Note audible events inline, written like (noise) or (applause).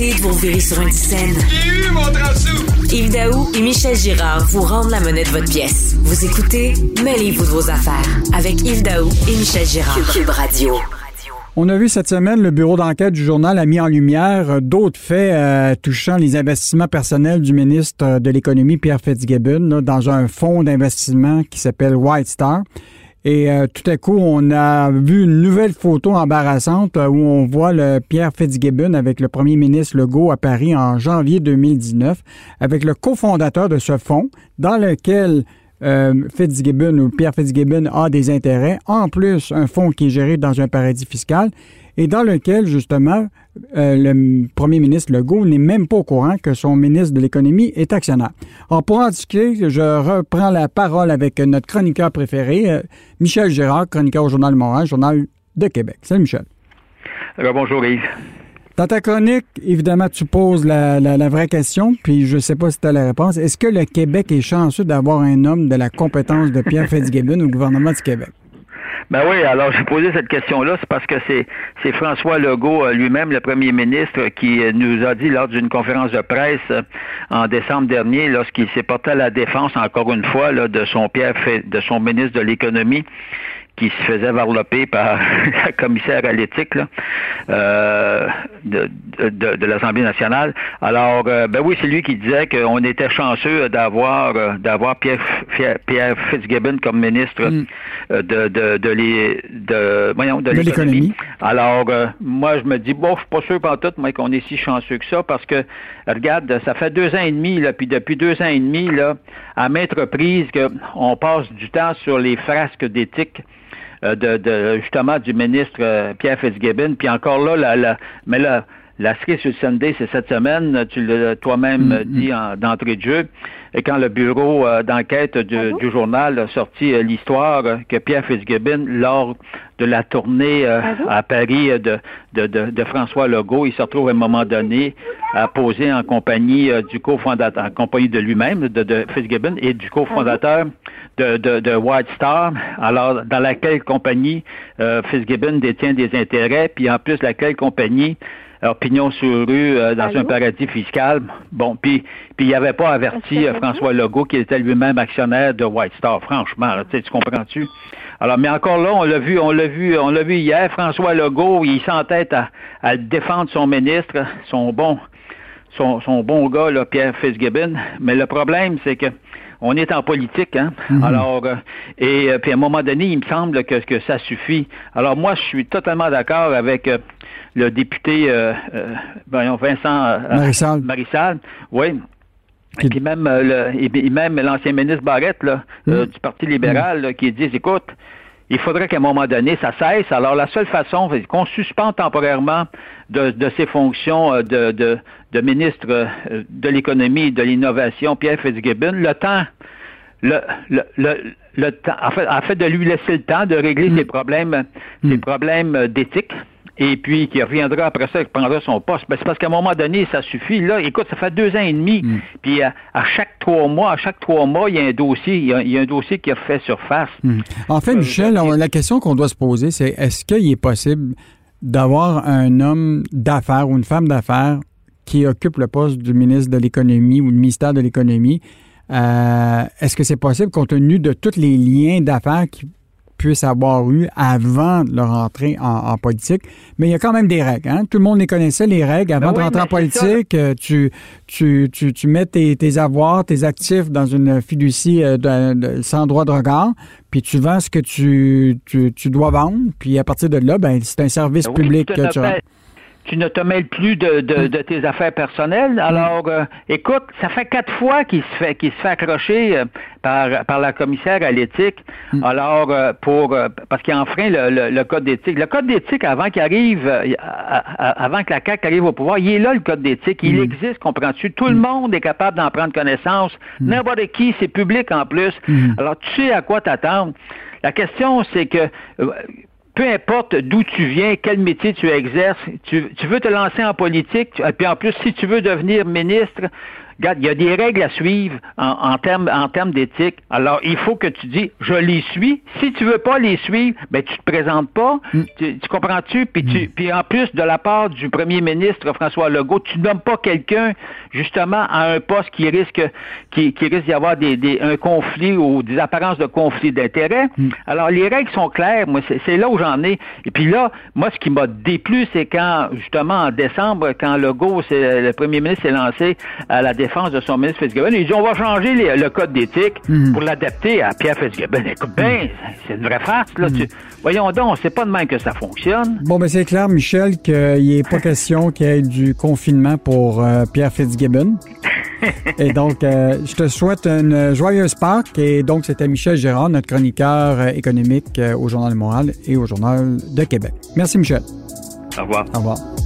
Arrêtez de vous virer sur une scène. J'ai eu mon Yves Daou et Michel Girard vous rendent la monnaie de votre pièce. Vous écoutez Mêlez-vous de vos affaires avec Yves Daou et Michel Girard. Cube Radio. On a vu cette semaine, le bureau d'enquête du journal a mis en lumière d'autres faits euh, touchant les investissements personnels du ministre de l'Économie, Pierre Fitzgibbon, dans un fonds d'investissement qui s'appelle White Star. Et euh, tout à coup, on a vu une nouvelle photo embarrassante euh, où on voit le Pierre Fitzgibbon avec le premier ministre Legault à Paris en janvier 2019, avec le cofondateur de ce fonds, dans lequel euh, Fitzgibbon ou Pierre Fitzgibbon a des intérêts, en plus un fonds qui est géré dans un paradis fiscal et dans lequel, justement, euh, le premier ministre Legault n'est même pas au courant que son ministre de l'Économie est actionnaire. Alors, pour en discuter, je reprends la parole avec notre chroniqueur préféré, euh, Michel Gérard, chroniqueur au Journal de Montréal, Journal de Québec. Salut, Michel. Alors, bonjour, Yves. Dans ta chronique, évidemment, tu poses la, vraie question, puis je ne sais pas si tu as la réponse. Est-ce que le Québec est chanceux d'avoir un homme de la compétence de Pierre Fitzgibbon au gouvernement du Québec? Ben oui, alors j'ai posé cette question-là, c'est parce que c'est, François Legault euh, lui-même, le premier ministre, qui euh, nous a dit lors d'une conférence de presse euh, en décembre dernier, lorsqu'il s'est porté à la défense encore une fois de son Pierre de son ministre de l'économie, qui se faisait varloper par (laughs) la commissaire à l'éthique euh, de, de, de l'Assemblée nationale. Alors, euh, ben oui, c'est lui qui disait qu'on était chanceux d'avoir euh, d'avoir Pierre, Pierre Fitzgibbon comme ministre mm. de de de, les, de, voyons, de, l'économie. Alors, moi, je me dis, bon, je suis pas sûr pas tout, mais qu'on est si chanceux que ça, parce que, regarde, ça fait deux ans et demi, là, puis depuis deux ans et demi, là, à maintes reprises, qu'on passe du temps sur les frasques d'éthique euh, de, de, justement du ministre euh, Pierre Fitzgibbon. Puis encore là, la, mais là, la cerise sur le Sunday, c'est cette semaine, tu l'as toi-même mm, dit mm. d'entrée de jeu, et quand le bureau euh, d'enquête du, journal a sorti l'histoire que Pierre Fitzgibbon, lors de la tournée à Paris de, de, de, François Legault, il se retrouve à un moment donné à poser en compagnie du cofondateur, en compagnie de lui-même, de, Fitzgibbon, et du cofondateur de, de, White Star, alors dans laquelle compagnie euh, Fitzgibbon détient des intérêts, puis en plus laquelle compagnie opinion sur rue euh, dans un paradis fiscal. Bon, puis puis il avait pas averti euh, François Legault qui était lui-même actionnaire de White Star. Franchement, tu comprends-tu? Alors, mais encore là, on l'a vu, on l'a vu, on l'a vu hier. François Legault, il s'entête à, à défendre son ministre, son bon, son, son bon gars, là, Pierre Fitzgibbon. Mais le problème, c'est que on est en politique, hein. Mhm. Alors, euh, et euh, puis à un moment donné, il me semble que, que ça suffit. Alors moi, je suis totalement d'accord avec euh, le député Vincent Marissal. Marissal. Oui. Et puis même le, et même l'ancien ministre Barrette là, mhm. du Parti libéral qui dit écoute, il faudrait qu'à un moment donné, ça cesse. Alors, la seule façon, c'est qu'on suspende temporairement de, de ses fonctions de, de, de ministre euh, de l'économie et de l'innovation, Pierre Fitzgibbon, le temps, le, le, le, le temps, en fait, en fait, de lui laisser le temps de régler mm. ses problèmes, ses problèmes d'éthique, et puis qui reviendra après ça, qui prendra son poste. Ben, c'est parce qu'à un moment donné, ça suffit. Là, écoute, ça fait deux ans et demi, mm. puis à, chaque trois mois, à chaque trois mois, il y a un dossier, il y a, un dossier qui a fait surface. En fait, Michel, la question qu'on doit se poser, c'est est-ce qu'il est possible d'avoir un homme d'affaires ou une femme d'affaires qui occupe le poste du ministre de l'Économie ou le ministère de l'Économie, euh, est-ce que c'est possible compte tenu de tous les liens d'affaires qu'ils puissent avoir eu avant leur entrée en, politique? Mais il y a quand même des règles. Hein? Tout le monde les connaissait, les règles. Avant ben de rentrer en politique, euh, tu, tu, tu, mets tes, avoirs, tes actifs dans une fiducie euh, sans droit de regard, puis tu vends ce que tu, tu, dois vendre, puis à partir de là, ben, c'est un service ben public que tu tu ne te mêles plus de, de, de tes affaires personnelles. Alors, euh, écoute, ça fait quatre fois qu'il se fait qu'il se fait accrocher euh, par, par la commissaire à l'éthique. Mm. Alors, euh, pour parce qu'il enfreint le, le, code d'éthique. Le code d'éthique, avant qu'il arrive, avant que la CAQ arrive au pouvoir, il est là le code d'éthique. Il mm. existe, comprends-tu? Tout le monde est capable d'en prendre connaissance. N'importe qui, c'est public en plus. Alors, tu sais à quoi t'attendre. La question, c'est que peu importe d'où tu viens, quel métier tu exerces, tu, veux te lancer en politique, et puis en plus, si tu veux devenir ministre, regarde, il y a des règles à suivre en, en termes en termes d'éthique. Alors, il faut que tu dis, je les suis. Si tu veux pas les suivre, ben tu te présentes pas. Mm. Tu, comprends-tu? Puis, tu, mm. puis en plus, de la part du premier ministre François Legault, tu nommes pas quelqu'un justement à un poste qui risque qui, qui risque d'y avoir des, des, un conflit ou des apparences de conflit d'intérêts. Mm. Alors, les règles sont claires. Moi, c'est là où j'en ai. Et puis là, moi, ce qui m'a déplu, c'est quand, justement, en décembre, quand Legault, le premier ministre, s'est lancé à la défense de son ministre Fitzgibbon, il dit on va changer le code d'éthique mm. pour l'adapter à Pierre Fitzgibbon. Écoute bien, c'est une vraie farce, là. voyons donc, c'est pas de même que ça fonctionne. Bon, ben c'est clair, Michel, qu'il n'est pas question qu'il y ait du confinement pour euh, Pierre Fitzgibbon. (laughs) et donc, euh, je te souhaite une joyeuse Pâques. Et donc, c'était Michel Gérard, notre chroniqueur euh, économique au Journal de Montréal et au Journal de Québec. Merci, Michel. Au revoir. Au revoir.